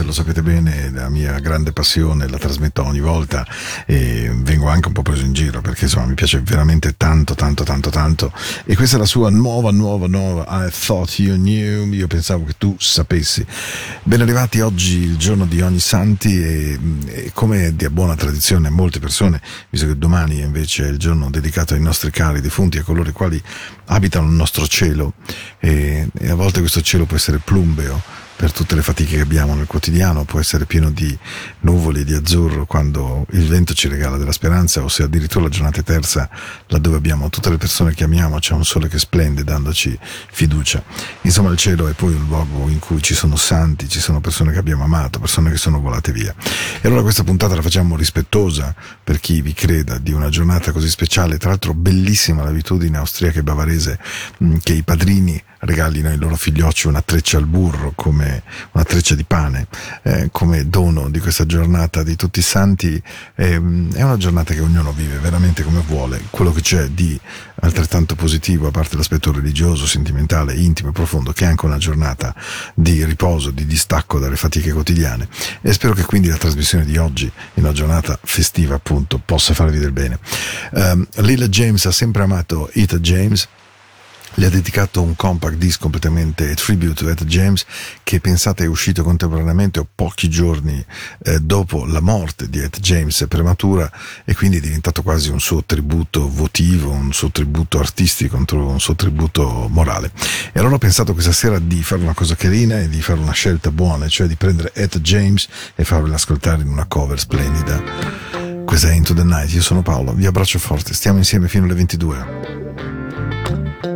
James, lo sapete bene, la mia grande passione, la trasmetto ogni volta e vengo anche un po' preso in giro perché insomma mi piace veramente tanto, tanto, tanto, tanto. E questa è la sua nuova, nuova, nuova I Thought You Knew, io pensavo che tu sapessi. Ben arrivati oggi il giorno di ogni santi e, e come di buona tradizione molte persone, visto che domani invece è il giorno dedicato ai nostri cari defunti, a coloro i quali abitano il nostro cielo e, e a volte questo cielo può essere plumbeo per tutte le fatiche che abbiamo nel quotidiano, può essere pieno di nuvoli, di azzurro quando il vento ci regala della speranza o se addirittura la giornata è terza laddove abbiamo tutte le persone che amiamo, c'è un sole che splende dandoci fiducia. Insomma il cielo è poi un luogo in cui ci sono santi, ci sono persone che abbiamo amato, persone che sono volate via. E allora questa puntata la facciamo rispettosa per chi vi creda di una giornata così speciale, tra l'altro bellissima l'abitudine austriaca e bavarese che i padrini regalino ai loro figliocci una treccia al burro come una treccia di pane eh, come dono di questa giornata di tutti i santi. Ehm, è una giornata che ognuno vive veramente come vuole. Quello che c'è di altrettanto positivo a parte l'aspetto religioso, sentimentale, intimo e profondo che è anche una giornata di riposo, di distacco dalle fatiche quotidiane. E spero che quindi la trasmissione di oggi in una giornata festiva appunto possa farvi del bene. Um, Lila James ha sempre amato Ita James le ha dedicato un compact disc completamente tribute to Ed James che pensate è uscito contemporaneamente o pochi giorni eh, dopo la morte di Ed James prematura e quindi è diventato quasi un suo tributo votivo, un suo tributo artistico, un suo tributo morale. E allora ho pensato questa sera di fare una cosa carina e di fare una scelta buona, cioè di prendere Ed James e farvela ascoltare in una cover splendida. Questa è Into the Night, io sono Paolo, vi abbraccio forte, stiamo insieme fino alle 22.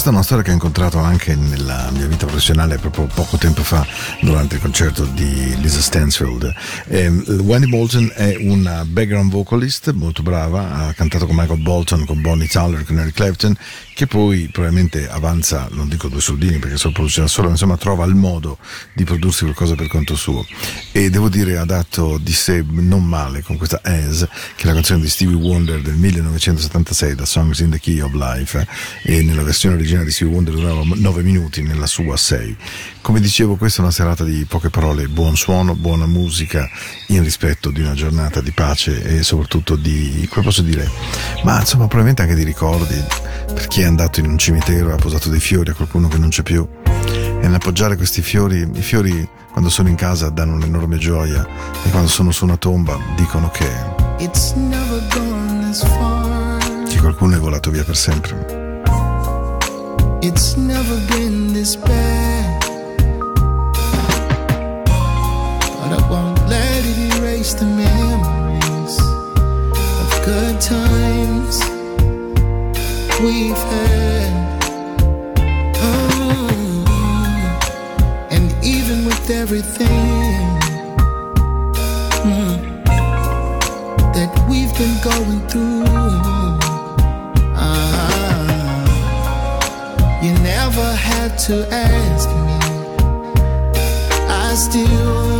Questa è una storia che ho incontrato anche nella mia vita professionale proprio poco tempo fa durante il concerto di Lisa Stansfield. Eh, Wendy Bolton è una background vocalist molto brava, ha cantato con Michael Bolton, con Bonnie Tyler, con Eric Clapton, che poi probabilmente avanza, non dico due soldini perché solo produce da solo, ma insomma trova il modo di prodursi qualcosa per conto suo. E devo dire ha dato di sé non male con questa As, che è la canzone di Stevie Wonder del 1976, da Songs in the Key of Life, e nella versione originale di Stevie Wonder durava 9 minuti, nella sua 6. Come dicevo, questa è una serata di poche parole, buon suono, buona musica, in rispetto di una giornata di pace e soprattutto di, come posso dire, ma insomma probabilmente anche di ricordi, per chi è andato in un cimitero e ha posato dei fiori a qualcuno che non c'è più. E nell'appoggiare questi fiori, i fiori quando sono in casa danno un'enorme gioia e quando sono su una tomba dicono che, che qualcuno è volato via per sempre. It's never been this bad. But I won't let it erase the memories of good times we've had. Oh, and even with everything mm, that we've been going through. Ah, you never had to ask me. I still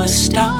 a star.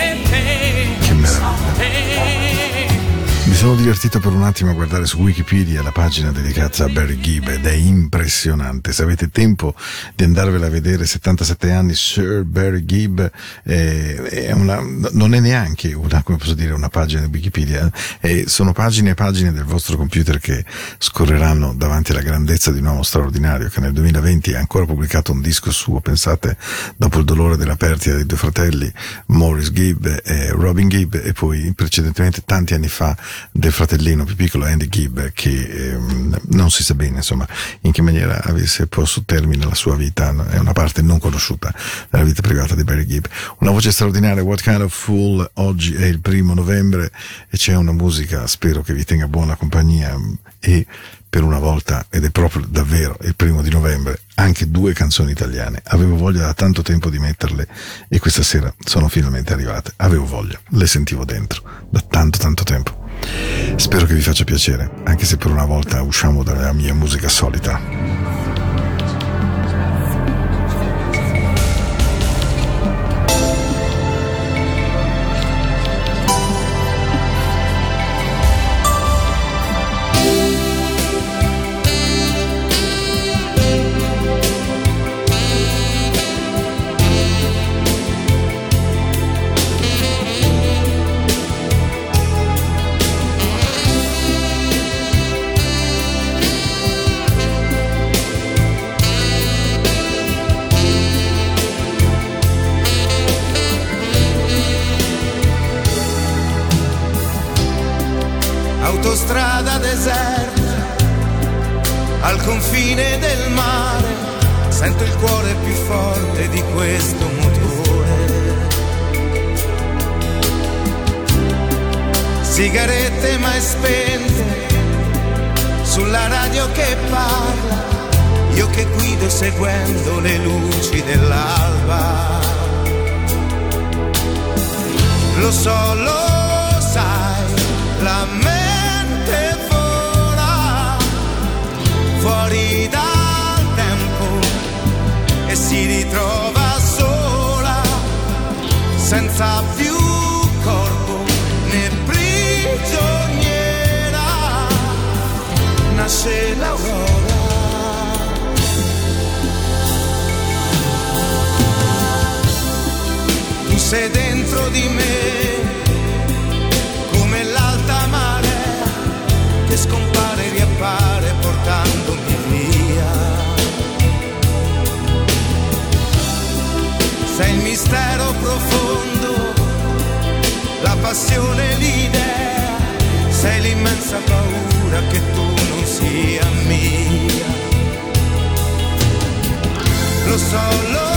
sono divertito per un attimo a guardare su Wikipedia la pagina dedicata a Barry Gibb ed è impressionante. Se avete tempo di andarvela a vedere, 77 anni, Sir Barry Gibb, eh, è una, non è neanche una, come posso dire, una pagina di Wikipedia, eh, sono pagine e pagine del vostro computer che scorreranno davanti alla grandezza di un uomo straordinario che nel 2020 ha ancora pubblicato un disco suo, pensate, dopo il dolore della perdita dei due fratelli, Morris Gibb e Robin Gibb, e poi precedentemente tanti anni fa del fratellino più piccolo Andy Gibb che ehm, non si sa bene insomma in che maniera avesse posto termine alla sua vita è una parte non conosciuta della vita privata di Barry Gibb una voce straordinaria What Kind of Fool oggi è il primo novembre e c'è una musica spero che vi tenga buona compagnia e per una volta, ed è proprio davvero il primo di novembre, anche due canzoni italiane. Avevo voglia da tanto tempo di metterle e questa sera sono finalmente arrivate. Avevo voglia, le sentivo dentro da tanto tanto tempo. Spero che vi faccia piacere, anche se per una volta usciamo dalla mia musica solita. Deserta, al confine del mare, sento il cuore più forte di questo motore. Sigarette mai spente, sulla radio che parla, io che guido seguendo le luci dell'alba. Lo so, lo sai, la mente fuori dal tempo e si ritrova sola, senza più corpo né prigioniera. Nasce l'aurora. Tu sei dentro di me scompare e riappare portandomi via. Sei il mistero profondo, la passione, l'idea, sei l'immensa paura che tu non sia mia. Lo so, lo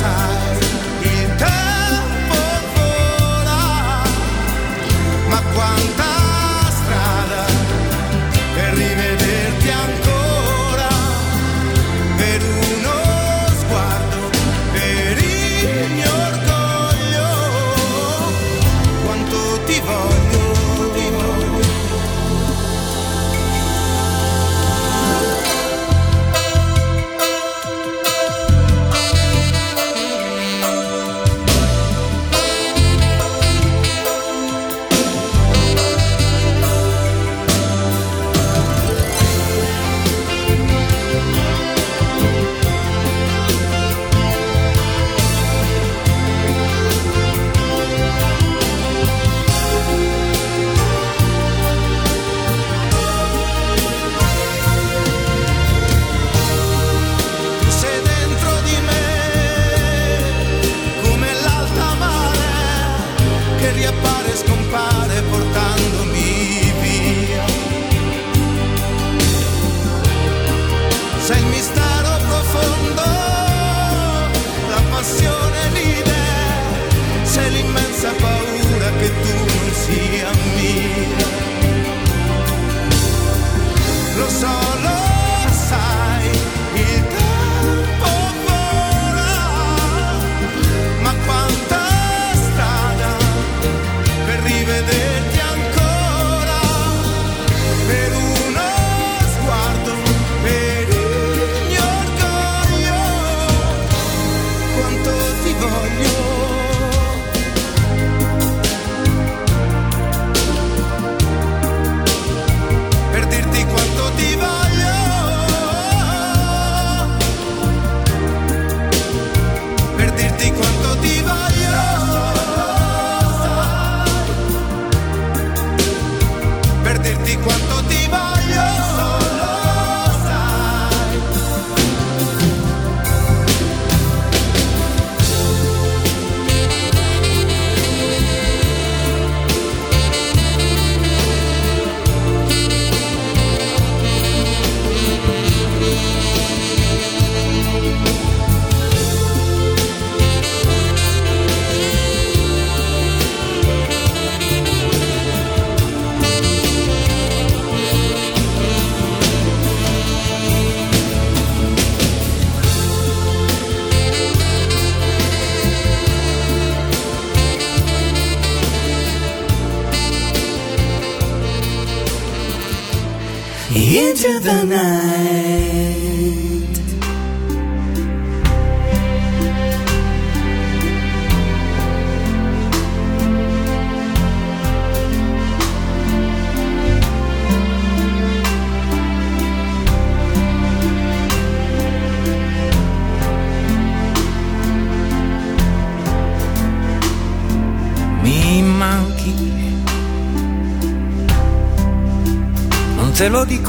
sai, il tempo vola, ma quanta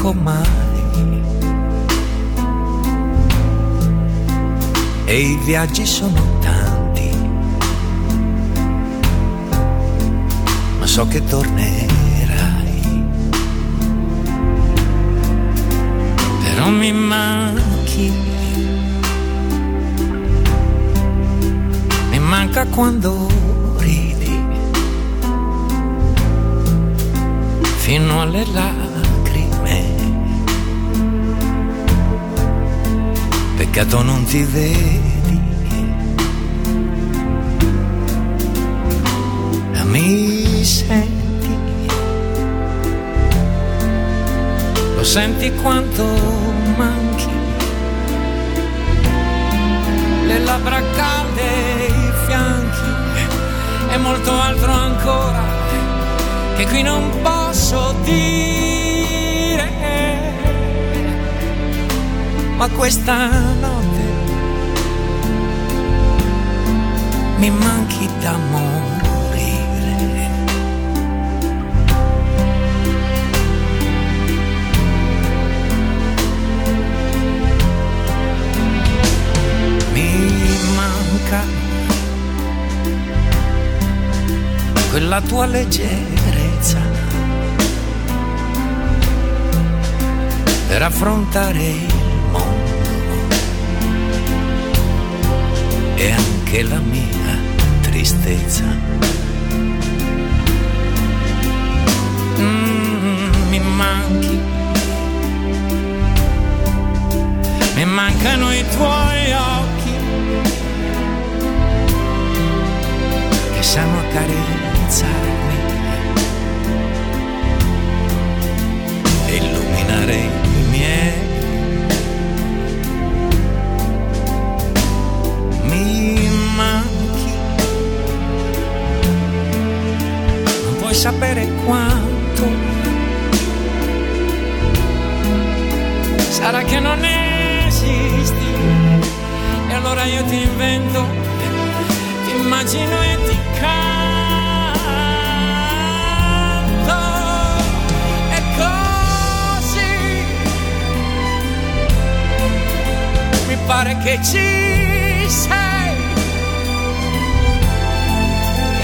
dico mai. E i viaggi sono tanti. Ma so che tornerai. non mi manchi. Mi manca quando ridi fino alle lacrime. Peccato non ti vedi. Mi senti lo senti quanto manchi le labbra calde, i fianchi e molto altro ancora che qui non posso dire. Ma questa notte mi manchi da morire. Mi manca quella tua leggerezza per affrontare e anche la mia tristezza. Mm, mi manchi, mi mancano i tuoi occhi che sanno accarezzarmi sapere quanto. Sarà che non esisti e allora io ti invento, ti immagino e ti canto. E così mi pare che ci sei.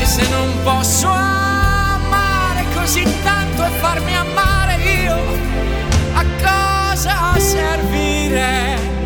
E se non posso così tanto e farmi amare io, a cosa servirei?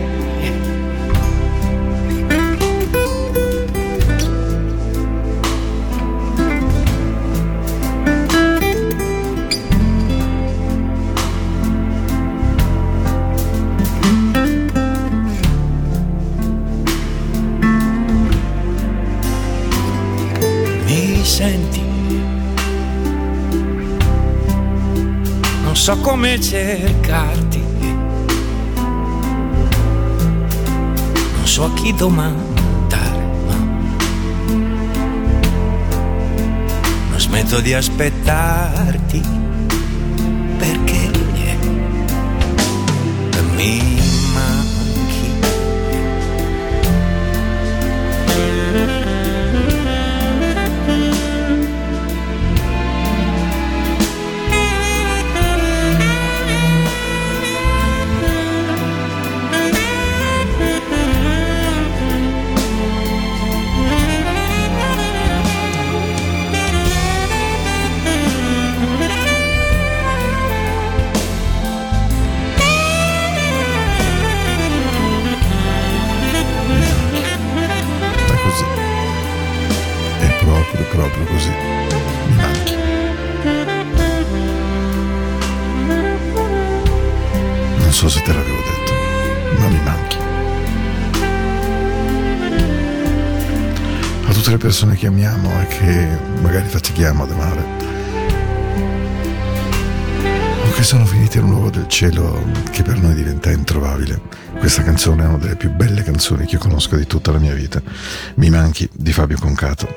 So come cercarti. Non so a chi domandare, ma non smetto di aspettarti persone che amiamo e che magari fatichiamo ad amare. O che sono finite in un luogo del cielo che per noi diventa introvabile. Questa canzone è una delle più belle canzoni che io conosco di tutta la mia vita. Mi manchi di Fabio Concato.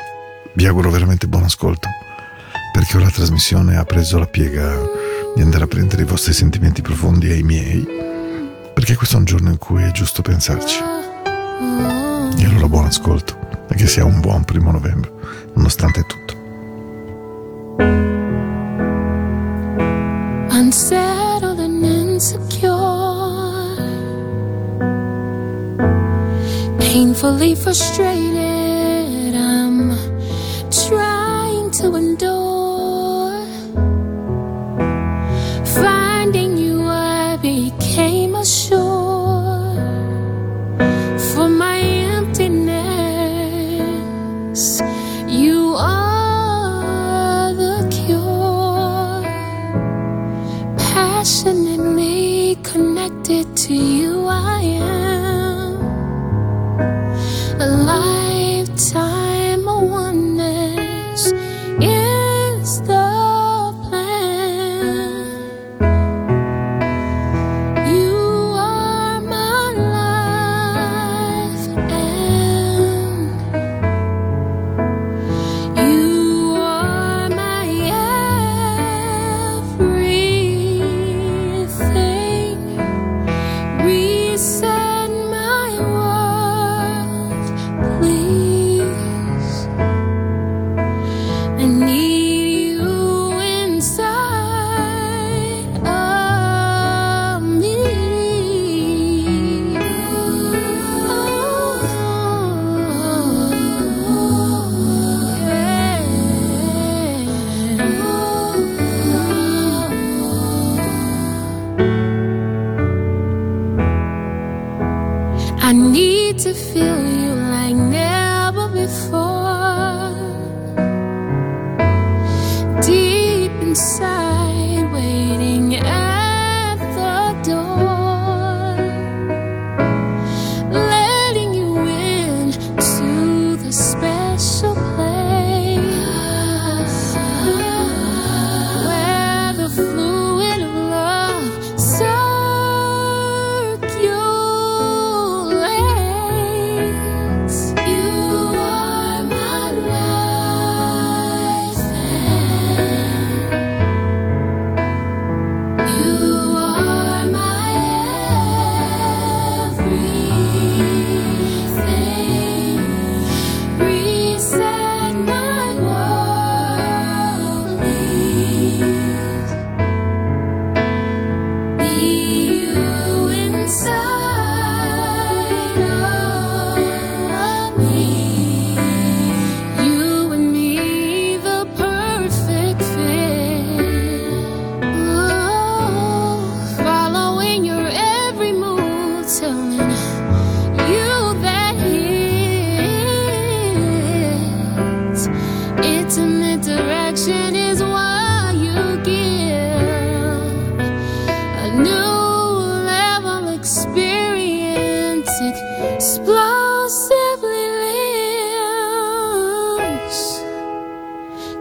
Vi auguro veramente buon ascolto, perché ora la trasmissione ha preso la piega di andare a prendere i vostri sentimenti profondi e i miei, perché questo è un giorno in cui è giusto pensarci. E allora buon ascolto, e che sia un buon primo novembre, nonostante tutto. unsettled and insecure, painfully frustrated. I'm trying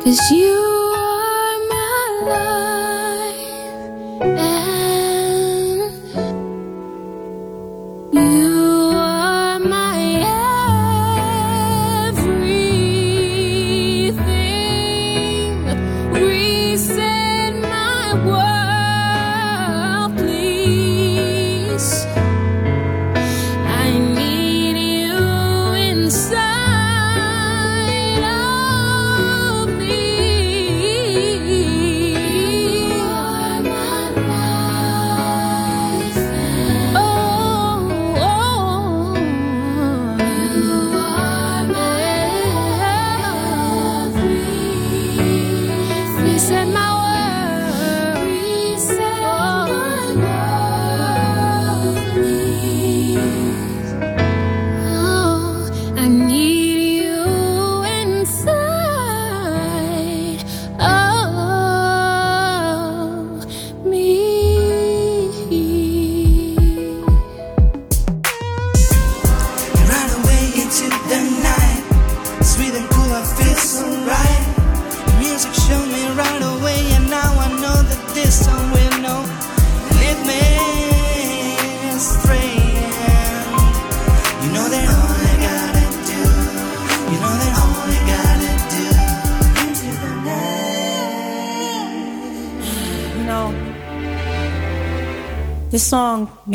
Cause you are my life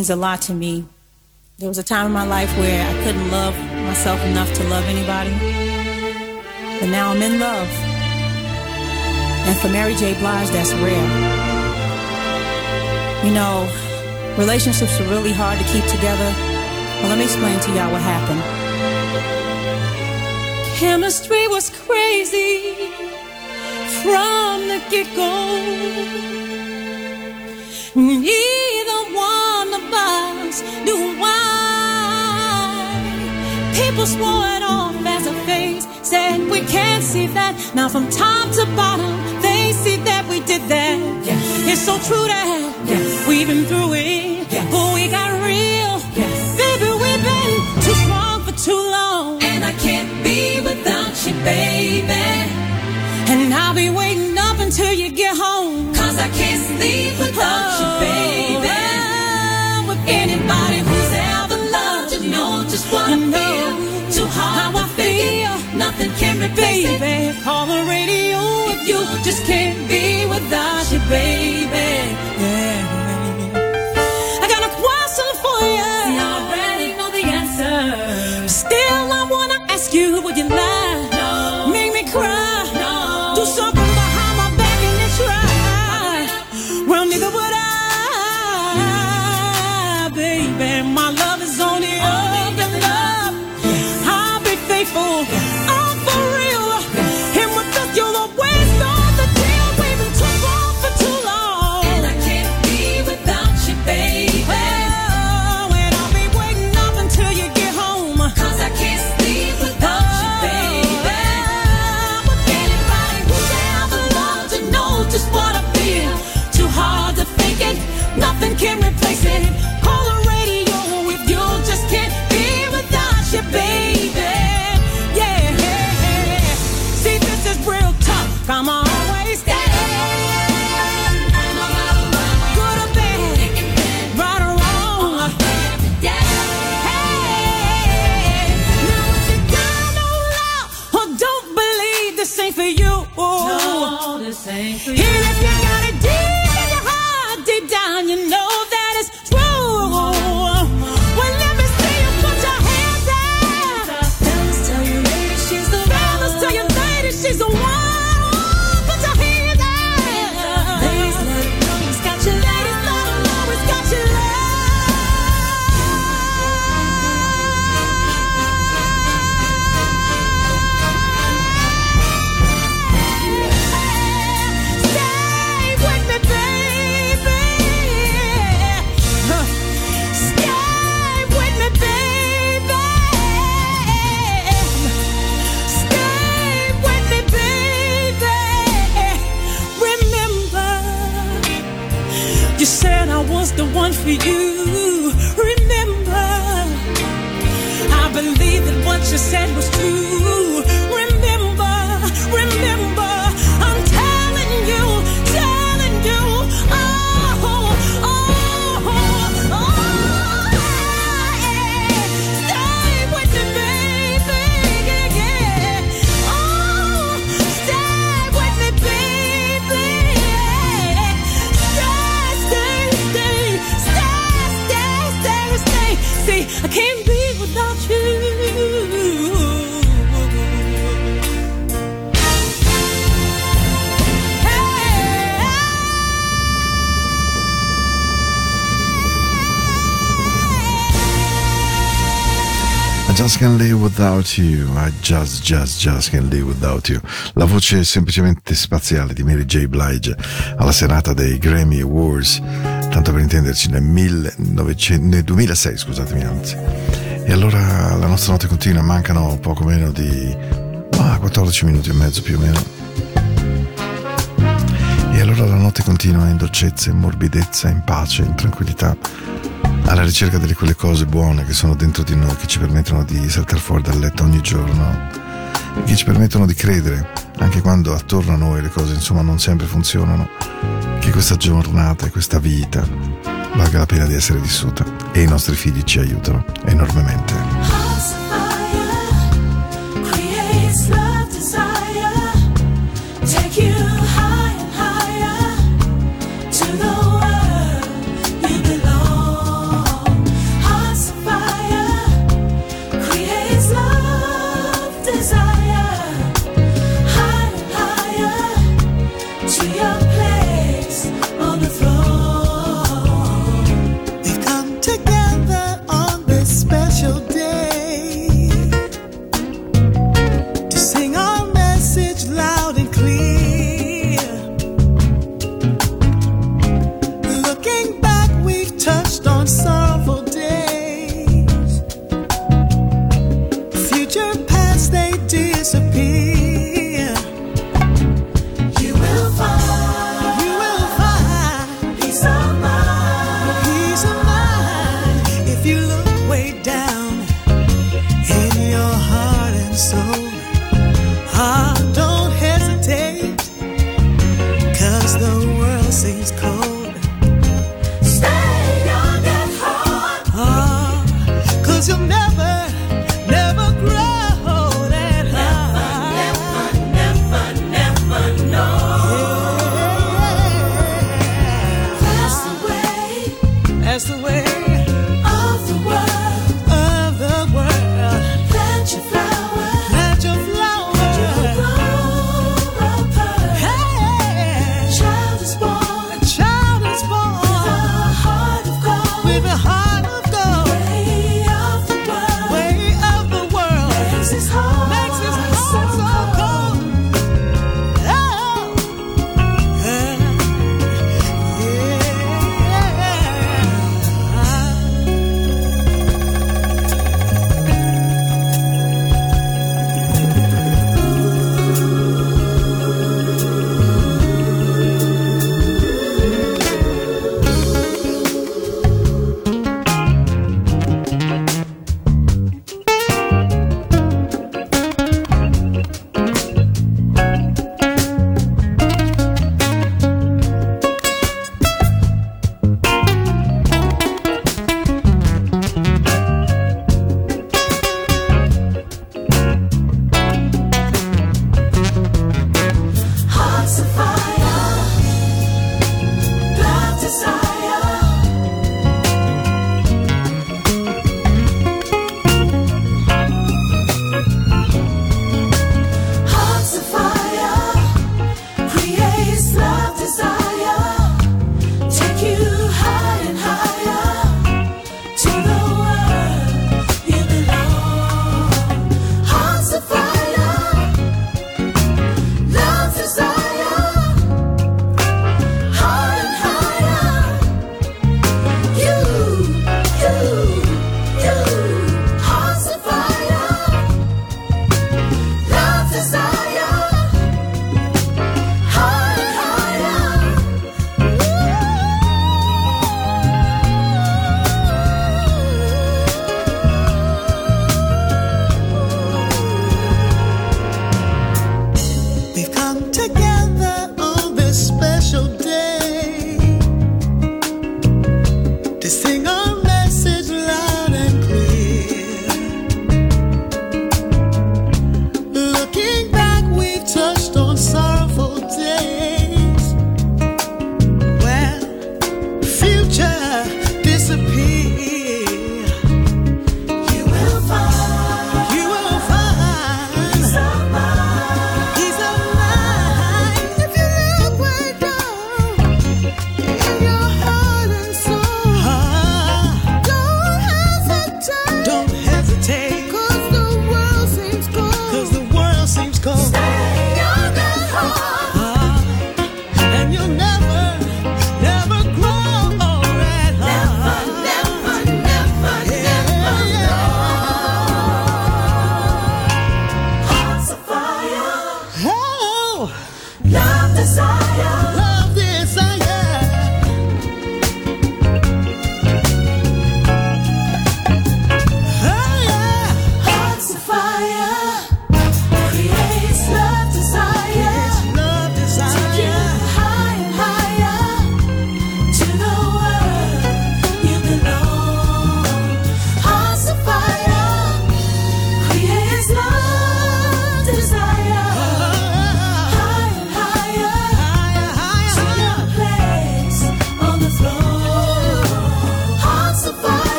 means a lot to me. There was a time in my life where I couldn't love myself enough to love anybody. But now I'm in love. And for Mary J. Blige, that's rare. You know, relationships are really hard to keep together. Well, let me explain to y'all what happened. Chemistry was crazy from the get go. Neither of us knew why. People swore it off as a phase, said we can't see that. Now from top to bottom, they see that we did that. It's so true that we've been through it, but we got real. Baby, we've been too strong for too long, and I can't be without you, baby. And I'll be waiting up until you get home. Cause I can't sleep without you, It. Baby, call the radio if you just can't be without you, baby. Yeah. I got a question for you. I already know the answer. Still, I wanna ask you, would you lie? And if you just can't live without you. I just, just, just can't live without you. La voce semplicemente spaziale di Mary J. Blige alla serata dei Grammy Awards, tanto per intenderci nel, 1900 nel 2006, scusatemi anzi. E allora la nostra notte continua, mancano poco meno di ah, 14 minuti e mezzo più o meno. E allora la notte continua in dolcezza, in morbidezza, in pace, in tranquillità, alla ricerca delle quelle cose buone che sono dentro di noi, che ci permettono di saltare fuori dal letto ogni giorno, che ci permettono di credere, anche quando attorno a noi le cose insomma non sempre funzionano, che questa giornata e questa vita valga la pena di essere vissuta e i nostri figli ci aiutano enormemente.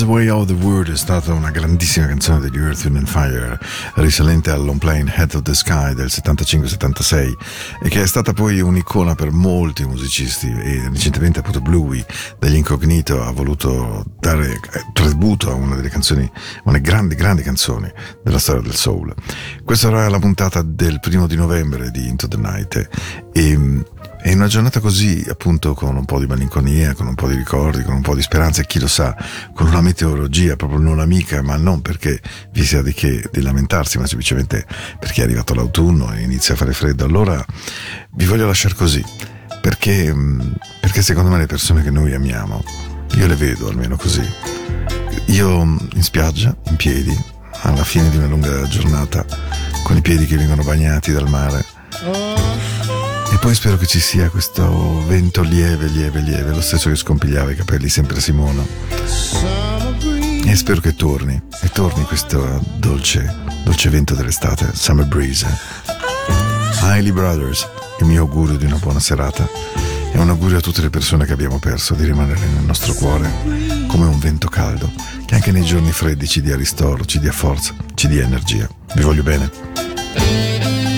The Way of the World è stata una grandissima canzone degli Earth, Wind and Fire, risalente al long playing Head of the Sky del 75-76 e che è stata poi un'icona per molti musicisti e recentemente appunto Bluey degli Incognito ha voluto dare eh, tributo a una delle canzoni, una delle grandi, grandi canzoni della storia del soul. Questa era la puntata del primo di novembre di Into the Night e e in una giornata così, appunto, con un po' di malinconia, con un po' di ricordi, con un po' di speranza, e chi lo sa, con una meteorologia proprio non amica, ma non perché vi sia di che di lamentarsi, ma semplicemente perché è arrivato l'autunno e inizia a fare freddo. Allora vi voglio lasciare così, perché, mh, perché secondo me le persone che noi amiamo, io le vedo almeno così. Io mh, in spiaggia, in piedi, alla fine di una lunga giornata, con i piedi che vengono bagnati dal mare. Poi spero che ci sia questo vento lieve, lieve, lieve, lo stesso che scompigliava i capelli sempre a Simona. E spero che torni, e torni questo dolce, dolce vento dell'estate, Summer Breeze. Hailey Brothers, il mio augurio di una buona serata e un augurio a tutte le persone che abbiamo perso di rimanere nel nostro cuore come un vento caldo, che anche nei giorni freddi ci dia ristoro, ci dia forza, ci dia energia. Vi voglio bene.